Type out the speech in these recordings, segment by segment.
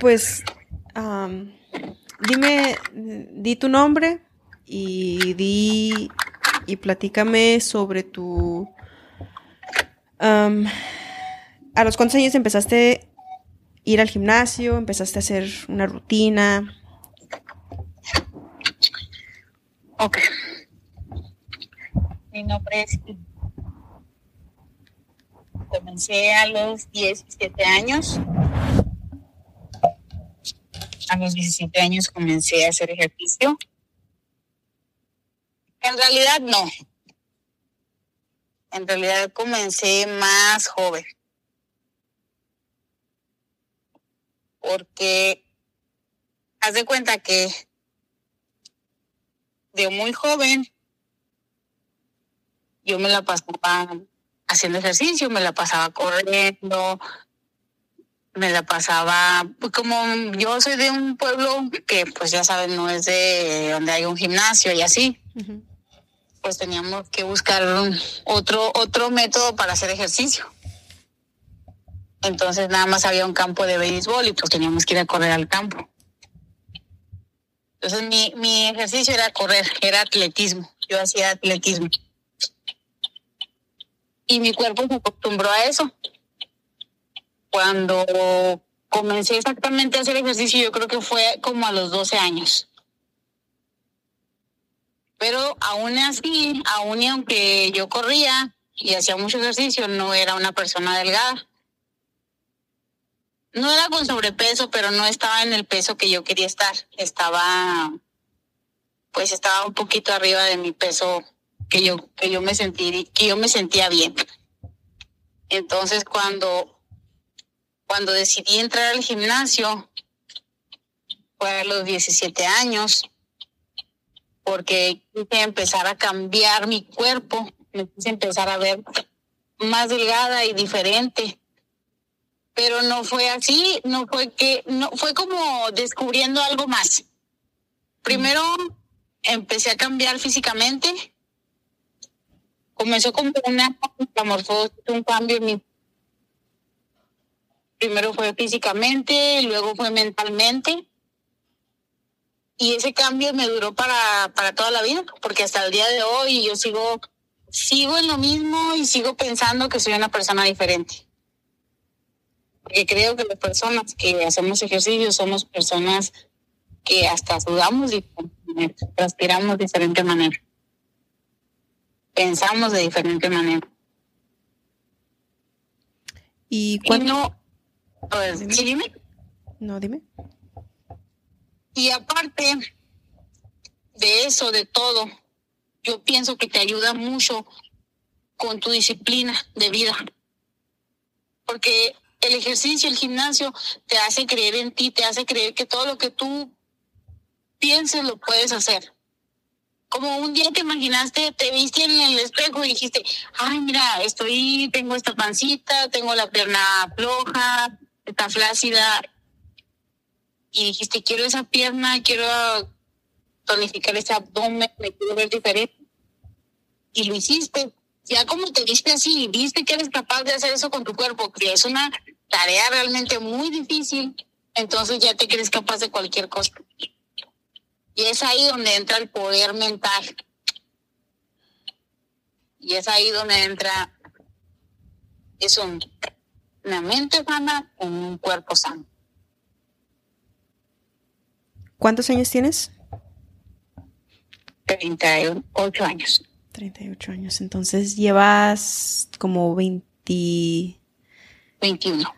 Pues, dime, di tu nombre y di y platícame sobre tu... ¿A los cuántos años empezaste a ir al gimnasio? ¿Empezaste a hacer una rutina? Ok. Mi nombre es... Comencé a los 17 años. A los 17 años comencé a hacer ejercicio. En realidad no. En realidad comencé más joven. Porque haz de cuenta que de muy joven yo me la pasaba haciendo ejercicio, me la pasaba corriendo, me la pasaba, pues como yo soy de un pueblo que pues ya saben, no es de donde hay un gimnasio y así pues teníamos que buscar otro, otro método para hacer ejercicio. Entonces nada más había un campo de béisbol y pues teníamos que ir a correr al campo. Entonces mi, mi ejercicio era correr, era atletismo. Yo hacía atletismo. Y mi cuerpo se acostumbró a eso. Cuando comencé exactamente a hacer ejercicio, yo creo que fue como a los 12 años. Pero aún así, aún y aunque yo corría y hacía mucho ejercicio, no era una persona delgada. No era con sobrepeso, pero no estaba en el peso que yo quería estar. Estaba, pues estaba un poquito arriba de mi peso que yo, que yo me sentí, que yo me sentía bien. Entonces cuando, cuando decidí entrar al gimnasio, fue a los 17 años, porque quise empezar a cambiar mi cuerpo, me quise empezar a ver más delgada y diferente. Pero no fue así, no fue que, no, fue como descubriendo algo más. Primero empecé a cambiar físicamente. Comenzó como una metamorfosis, un cambio en mi primero fue físicamente, luego fue mentalmente. Y ese cambio me duró para, para toda la vida, porque hasta el día de hoy yo sigo, sigo en lo mismo y sigo pensando que soy una persona diferente. Porque creo que las personas que hacemos ejercicio somos personas que hasta sudamos diferente transpiramos de diferente manera, pensamos de diferente manera. ¿Y cuándo? Pues, dime. No, dime. Y aparte de eso, de todo, yo pienso que te ayuda mucho con tu disciplina de vida. Porque el ejercicio, el gimnasio, te hace creer en ti, te hace creer que todo lo que tú pienses lo puedes hacer. Como un día te imaginaste, te viste en el espejo y dijiste, ay, mira, estoy, tengo esta pancita, tengo la pierna floja, está flácida, y dijiste, quiero esa pierna, quiero tonificar ese abdomen, me quiero ver diferente. Y lo hiciste. Ya como te viste así, viste que eres capaz de hacer eso con tu cuerpo, que es una tarea realmente muy difícil, entonces ya te crees capaz de cualquier cosa. Y es ahí donde entra el poder mental. Y es ahí donde entra, es una mente sana con un cuerpo sano. ¿Cuántos años tienes? 38 años. 38 años. Entonces llevas como 20... 21.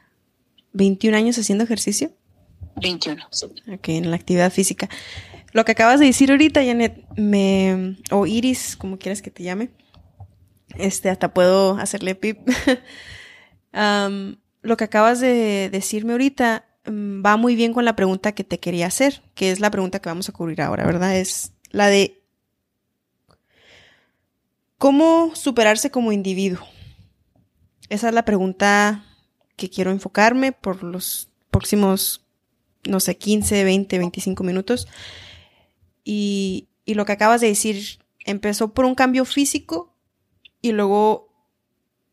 ¿21 años haciendo ejercicio? 21, sí. Ok, en la actividad física. Lo que acabas de decir ahorita, Janet, me, o Iris, como quieras que te llame, este, hasta puedo hacerle pip. lo que acabas de decirme ahorita Mm, va muy bien con la pregunta que te quería hacer, que es la pregunta que vamos a cubrir ahora, ¿verdad? Es la de cómo superarse como individuo. Esa es la pregunta que quiero enfocarme por los próximos, no sé, 15, 20, 25 minutos. Y, y lo que acabas de decir, empezó por un cambio físico y luego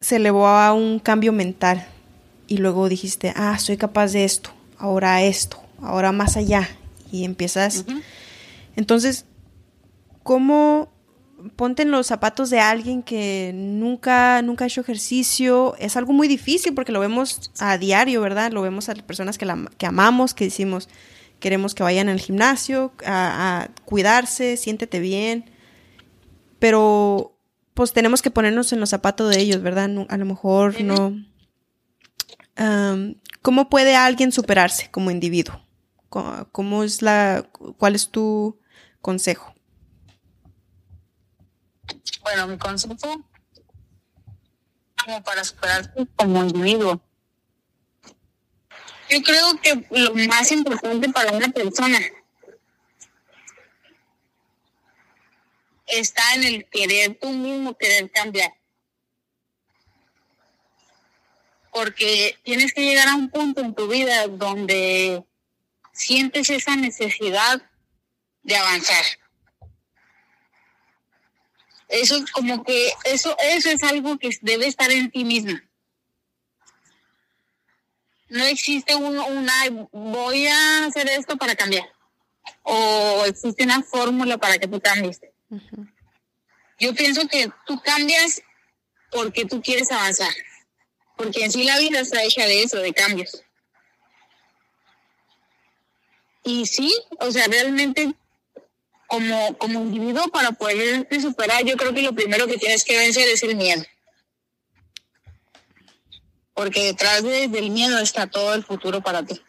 se elevó a un cambio mental y luego dijiste, ah, soy capaz de esto, ahora esto, ahora más allá y empiezas. Entonces, ¿cómo ponte en los zapatos de alguien que nunca, nunca ha hecho ejercicio? Es algo muy difícil porque lo vemos a diario, ¿verdad? Lo vemos a las personas que, la, que amamos, que decimos, queremos que vayan al gimnasio, a, cuidarse, siéntete bien. Pero, pues tenemos que ponernos en los zapatos de ellos, ¿verdad? a lo mejor no. ¿Cómo puede alguien superarse como individuo? ¿Cómo es la, cuál es tu consejo? Bueno, mi consejo como para superarse como individuo. Yo creo que lo más importante para una persona está en el querer tú mismo, querer cambiar. Porque tienes que llegar a un punto en tu vida donde sientes esa necesidad de avanzar. Eso como que eso eso es algo que debe estar en ti misma. No existe un, una voy a hacer esto para cambiar o existe una fórmula para que tú cambies. Yo pienso que tú cambias porque tú quieres avanzar, porque en sí la vida está hecha de eso, de cambios. Y sí, o sea, realmente como, como individuo para poder superar, yo creo que lo primero que tienes que vencer es el miedo. Porque detrás del miedo está todo el futuro para ti.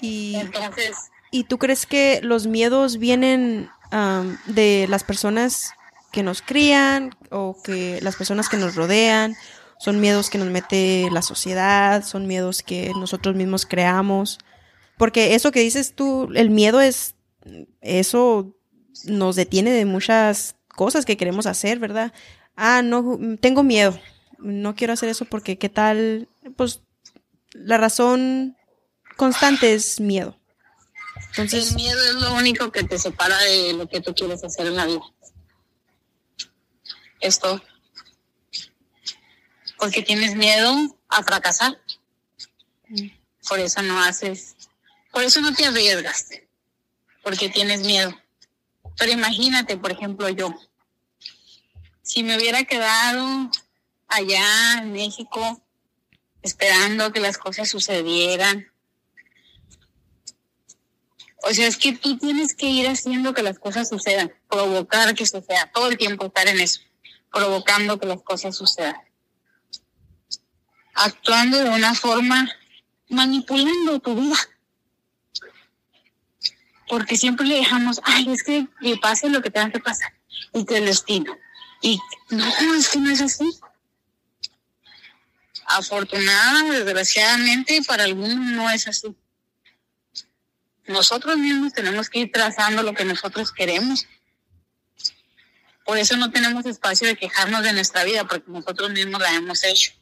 Y, Entonces, ¿Y tú crees que los miedos vienen de las personas que nos crían o que las personas que nos rodean son miedos que nos mete la sociedad, son miedos que nosotros mismos creamos. Porque eso que dices tú, el miedo es, eso nos detiene de muchas cosas que queremos hacer, ¿verdad? Ah, no, tengo miedo, no quiero hacer eso porque qué tal, pues la razón constante es miedo. Entonces, el miedo es lo único que te separa de lo que tú quieres hacer en la vida. Esto porque tienes miedo a fracasar. Por eso no haces, por eso no te arriesgas, porque tienes miedo. Pero imagínate, por ejemplo, yo, si me hubiera quedado allá en México esperando que las cosas sucedieran. O sea, es que tú tienes que ir haciendo que las cosas sucedan, provocar que suceda, todo el tiempo estar en eso, provocando que las cosas sucedan actuando de una forma manipulando tu vida. Porque siempre le dejamos, ay, es que le pase lo que tenga que pasar y que el destino. Y no, es que no es así. Afortunadamente, desgraciadamente, para algunos no es así. Nosotros mismos tenemos que ir trazando lo que nosotros queremos. Por eso no tenemos espacio de quejarnos de nuestra vida, porque nosotros mismos la hemos hecho.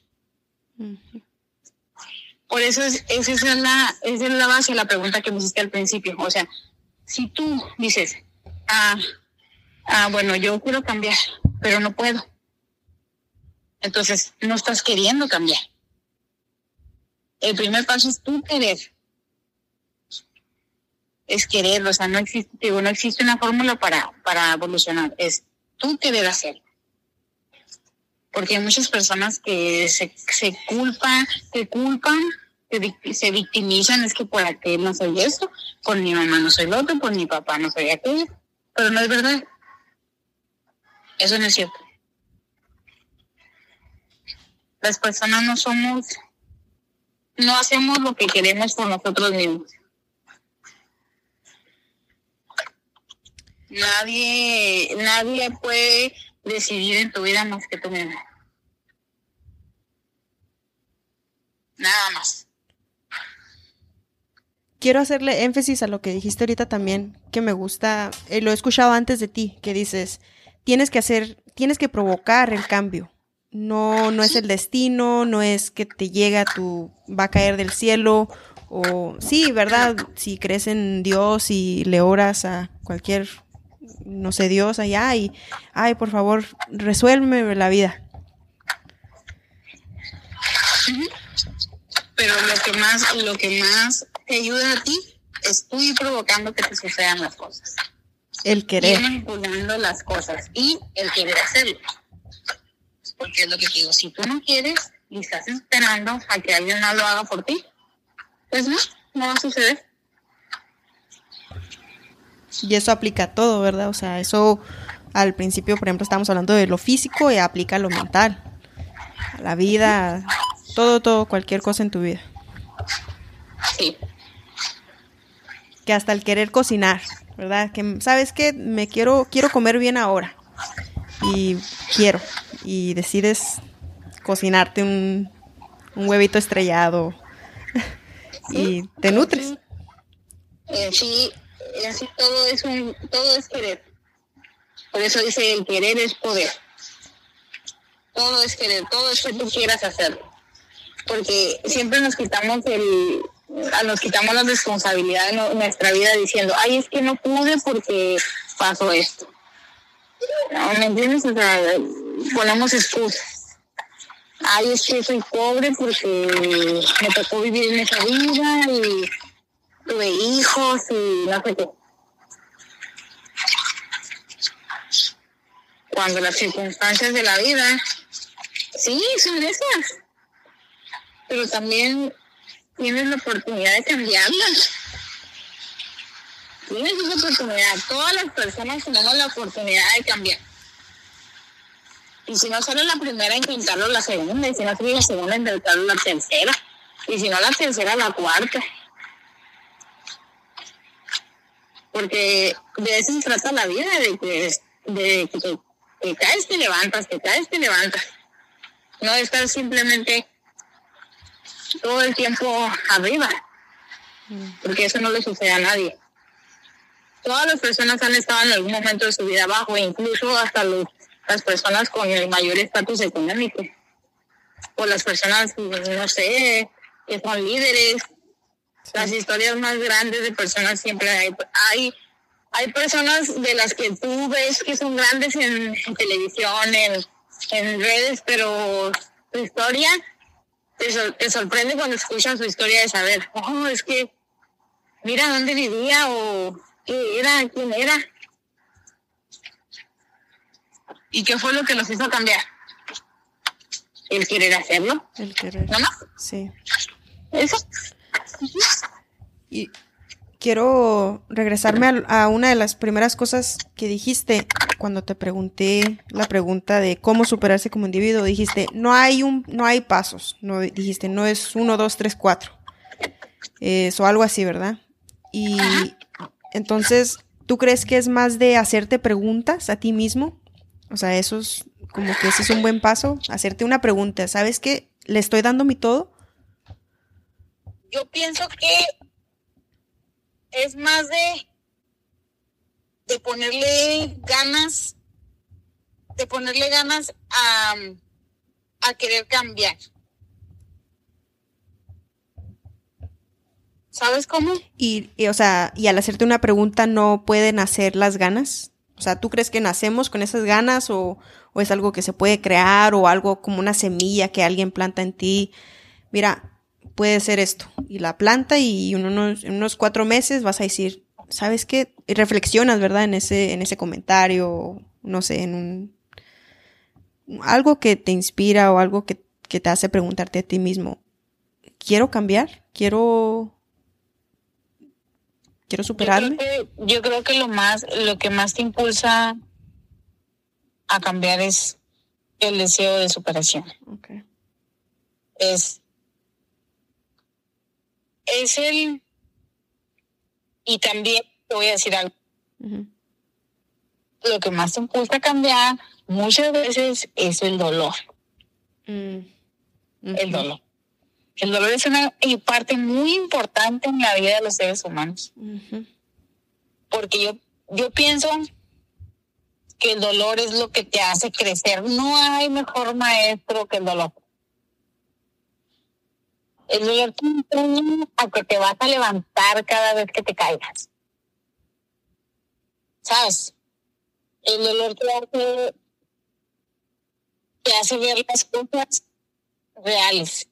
Por eso es, esa, es la, es la base de la pregunta que me hiciste al principio. O sea, si tú dices, ah, ah, bueno, yo quiero cambiar, pero no puedo. Entonces, no estás queriendo cambiar. El primer paso es tú querer. Es querer, o sea, no existe, no existe una fórmula para, para evolucionar. Es tú querer hacerlo porque hay muchas personas que se, se culpan, se culpan, se, victimizan, es que por aquel no soy esto, por mi mamá no soy lo otro, por mi papá no soy aquello, pero no es verdad. Eso no es cierto. Las personas no somos, no hacemos lo que queremos por nosotros mismos. Nadie, nadie puede decidir en tu vida más que tú mismo. Nada más. Quiero hacerle énfasis a lo que dijiste ahorita también, que me gusta, eh, lo he escuchado antes de ti, que dices, tienes que hacer, tienes que provocar el cambio. No, no es el destino, no es que te llega tu, va a caer del cielo, o sí, ¿verdad? Si crees en Dios y le oras a cualquier no sé, Dios allá y, ay, por favor, resuélveme la vida. Pero lo que más, lo que más te ayuda a ti es tú ir provocando que te sucedan las cosas. El querer. Ir manipulando las cosas y el querer hacerlo. Porque es lo que te digo, si tú no quieres y estás esperando a que alguien más lo haga por ti, pues no, no va a suceder. Y eso aplica a todo, ¿verdad? O sea, eso al principio, por ejemplo, estábamos hablando de lo físico y aplica a lo mental, a la vida, todo, todo, cualquier cosa en tu vida. Sí. Que hasta el querer cocinar, ¿verdad? Que sabes que me quiero quiero comer bien ahora. Y quiero y decides cocinarte un, un huevito estrellado y te nutres. Sí, así todo es un todo es querer. Por eso dice el querer es poder. Todo es querer, todo es que tú quieras hacerlo. Porque siempre nos quitamos el nos quitamos la responsabilidad de nuestra vida diciendo, ay, es que no pude porque pasó esto. ¿No me entiendes? O sea, ponemos excusas. Ay, es que soy pobre porque me tocó vivir en esa vida y tuve hijos y no sé qué. Cuando las circunstancias de la vida, sí, son esas, pero también tienes la oportunidad de cambiarlas. Tienes esa oportunidad. Todas las personas tenemos la oportunidad de cambiar. Y si no sale la primera, intentarlo la segunda. Y si no sale la segunda, intentarlo la tercera. Y si no la tercera, la cuarta. Porque de eso se trata la vida, de que, de que te, caes, te levantas, te caes, te levantas. No estar simplemente todo el tiempo arriba, porque eso no le sucede a nadie. Todas las personas han estado en algún momento de su vida abajo, incluso hasta las personas con el mayor estatus económico, o las personas, no sé, que son líderes, las historias más grandes de personas siempre hay, hay, hay personas de las que tú ves que son grandes en, televisión, en, en, redes, pero su historia te, te, sorprende cuando escuchas su historia de saber, oh, es que mira dónde vivía o qué era, quién era. ¿Y qué fue lo que los hizo cambiar? El querer hacerlo. El querer. ¿No? Sí. Eso. Y quiero regresarme a, una de las primeras cosas que dijiste cuando te pregunté la pregunta de cómo superarse como individuo. Dijiste, no hay un, no hay pasos. No, dijiste, no es uno, dos, tres, cuatro. o algo así, ¿verdad? Y entonces, ¿tú crees que es más de hacerte preguntas a ti mismo? O sea, eso es como que ese es un buen paso, hacerte una pregunta. ¿Sabes qué? ¿Le estoy dando mi todo? yo pienso que es más de, de ponerle ganas, de ponerle ganas a, a querer cambiar. ¿Sabes cómo? Y, o sea, y al hacerte una pregunta no pueden hacer las ganas. O sea, ¿tú crees que nacemos con esas ganas o, o es algo que se puede crear o algo como una semilla que alguien planta en ti? Mira, puede ser esto. Y la planta y unos, en unos cuatro meses vas a decir, ¿sabes qué? Y reflexionas, ¿verdad? En ese, en ese comentario, no sé, en un... Algo que te inspira o algo que, que te hace preguntarte a ti mismo, ¿quiero cambiar? ¿Quiero... ¿Quiero superarme? Yo creo, que, yo creo que lo más, lo que más te impulsa a cambiar es el deseo de superación. Okay. Es es el... Y también te voy a decir algo. Lo que más te impulsa a cambiar muchas veces es el dolor. Mm. El dolor. El dolor es una parte muy importante en la vida de los seres humanos. Porque yo, yo pienso que el dolor es lo que te hace crecer. No hay mejor maestro que el dolor. El dolor te enseña a que te vas a levantar cada vez que te caigas. ¿Sabes? el dolor te hace, te hace ver las cosas reales.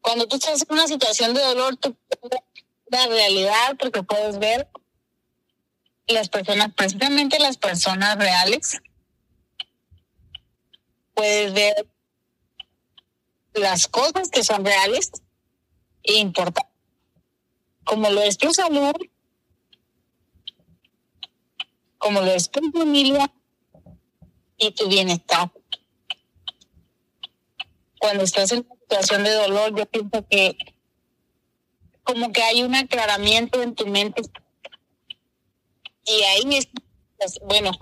Cuando tú estás en una situación de dolor, tú puedes la realidad porque puedes ver las personas, precisamente las personas reales. Puedes ver las cosas que son reales e importantes, como lo es tu salud, como lo es tu familia y tu bienestar. Cuando estás en una situación de dolor, yo pienso que como que hay un aclaramiento en tu mente. Y ahí es, pues, bueno,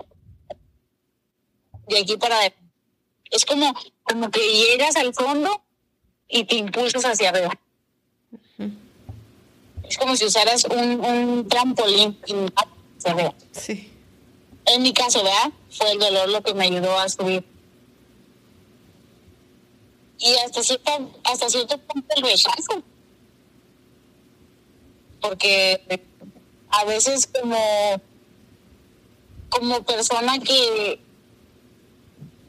de aquí para es como, como que llegas al fondo y te impulsas hacia arriba. Es como si usaras un, un trampolín hacia arriba. Sí. En mi caso, ¿verdad? Fue el dolor lo que me ayudó a subir. Y hasta cierto, hasta cierto punto el rechazo. Porque a veces como, como persona que,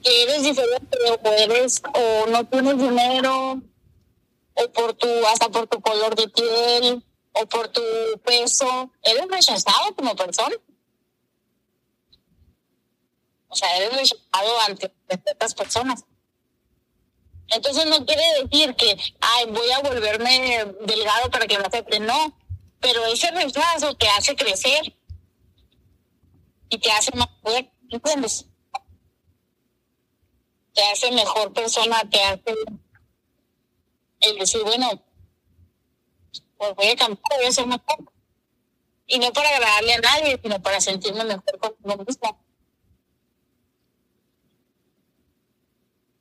que eres diferente o eres o no tienes dinero o por tu hasta por tu color de piel o por tu peso eres rechazado como persona o sea, eres rechazado ante ciertas personas. Entonces no quiere decir que, ay, voy a volverme delgado para que me acepten. No, pero ese rechazo te hace crecer y te hace más fuerte, ¿entiendes? Te hace mejor persona, te hace el decir, bueno, pues voy a cambiar, voy a ser mejor. Y no para agradarle a nadie, sino para sentirme mejor conmigo mismo.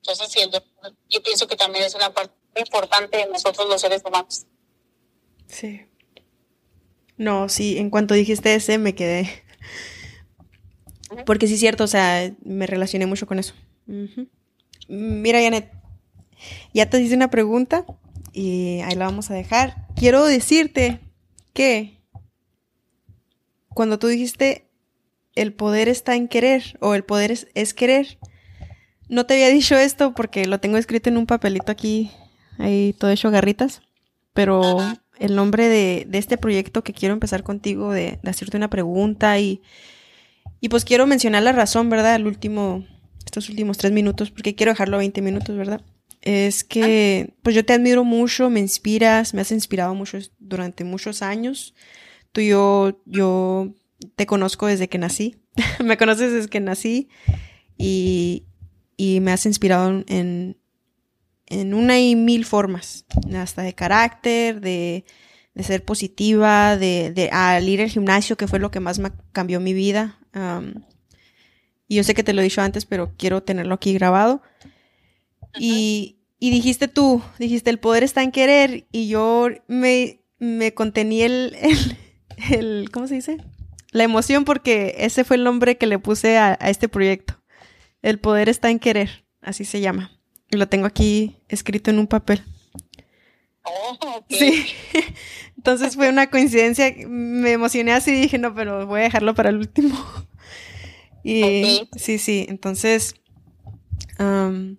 Entonces, yo pienso que también es una parte importante de nosotros los seres humanos. Sí. No, sí, en cuanto dijiste ese me quedé. Porque sí es cierto, o sea, me relacioné mucho con eso. Mira, Janet, ya te hice una pregunta y ahí la vamos a dejar. Quiero decirte que cuando tú dijiste el poder está en querer o el poder es, querer, no te había dicho esto porque lo tengo escrito en un papelito aquí, ahí todo hecho garritas, pero el nombre de, este proyecto que quiero empezar contigo, de, hacerte una pregunta y, y pues quiero mencionar la razón, ¿verdad? El último, estos últimos tres minutos, porque quiero dejarlo a 20 minutos, ¿verdad? Es que, pues yo te admiro mucho, me inspiras, me has inspirado mucho durante muchos años. Tú y yo, yo te conozco desde que nací, me conoces desde que nací y, y me has inspirado en, en una y mil formas, hasta de carácter, de, de ser positiva, de, de, al ir al gimnasio, que fue lo que más me cambió mi vida. Y yo sé que te lo he dicho antes, pero quiero tenerlo aquí grabado. Y, y, dijiste tú, dijiste, el poder está en querer, y yo me, me contení el, el, el, ¿cómo se dice? La emoción porque ese fue el nombre que le puse a, a este proyecto. El poder está en querer, así se llama. Y lo tengo aquí escrito en un papel. Oh, sí. Entonces fue una coincidencia. Me emocioné así y dije, no, pero voy a dejarlo para el último. Y sí, sí. Entonces, solo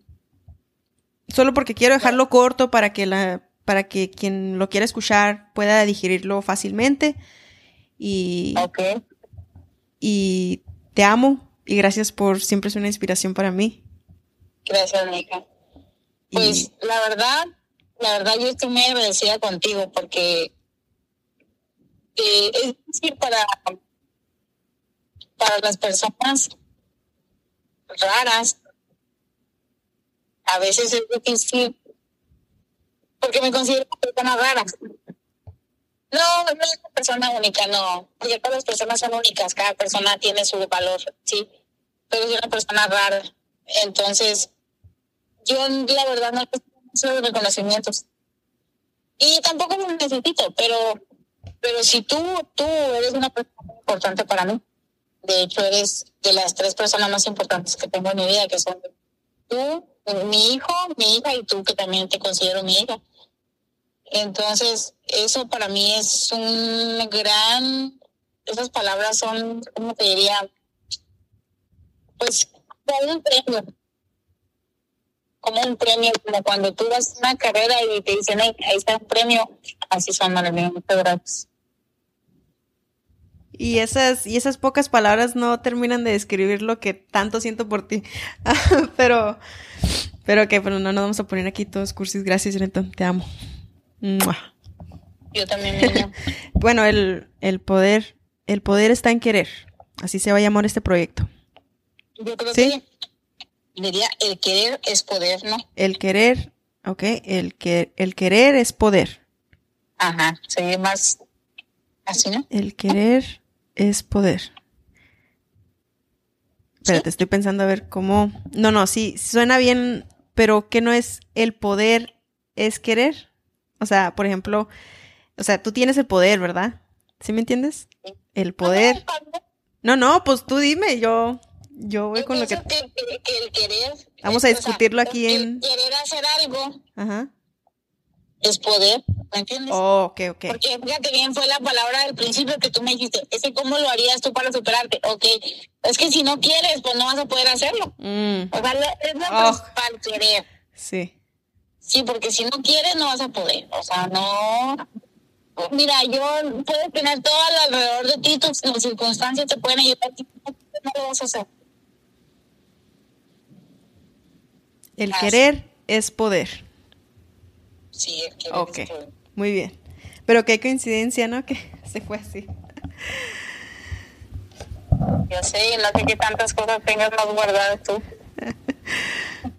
porque quiero dejarlo corto para que la, para que quien lo quiera escuchar pueda digerirlo fácilmente. Y, y te amo y gracias por siempre ser una inspiración para mí. Gracias, Nika. Pues la verdad, la verdad yo estoy muy agradecida contigo porque eh, es decir para, para las personas raras, a veces es difícil porque me considero una persona rara. No, no es una persona única, no. Porque todas las personas son únicas, cada persona tiene su valor, sí. Pero es una persona rara. Entonces, yo la verdad no necesito reconocimientos. Y tampoco lo necesito, pero, pero si tú, tú eres una persona importante para mí. De hecho, eres de las tres personas más importantes que tengo en mi vida, que son tú, mi hijo, mi hija y tú, que también te considero mi hija. Entonces, eso para mí es un gran, esas palabras son, ¿cómo te diría? pues como un premio. Como un premio, como cuando tú vas a una carrera y te dicen, ahí está un premio, así son, Marilyn, muchas gracias. Y esas, y esas pocas palabras no terminan de describir lo que tanto siento por ti. pero, pero que, pero no nos vamos a poner aquí todos cursis. Gracias, Renton. Te amo. Yo también, niña. bueno, el, el poder, el poder está en querer. Así se va a llamar este proyecto. Yo creo que diría el querer es poder, ¿no? El querer, ok, el que el querer es poder. Ajá, sería más así, ¿no? El querer es poder. Espérate, estoy pensando a ver cómo. No, no, sí, suena bien, pero ¿qué no es el poder es querer? O sea, por ejemplo, o sea, tú tienes el poder, ¿verdad? ¿Sí me entiendes? El poder. No, no, pues tú dime, yo, yo voy con lo que... el querer. Vamos a discutirlo aquí en. Querer hacer algo. Ajá es poder, ¿me entiendes? Oh, ok, ok. Porque fíjate bien, fue la palabra del principio que tú me dijiste, es que cómo lo harías tú para superarte, ok, es que si no quieres, pues no vas a poder hacerlo. Mm. O sea, es lo oh. principal querer. Sí. Sí, porque si no quieres, no vas a poder, o sea, no... Mira, yo puedes tener todo alrededor de ti, tus, las circunstancias te pueden ayudar, no lo vas a hacer. El querer es poder. Sí, es que... Ok, muy bien. Pero qué coincidencia, ¿no? Que se fue así. Yo sé, no sé qué tantas cosas tengas más guardadas tú.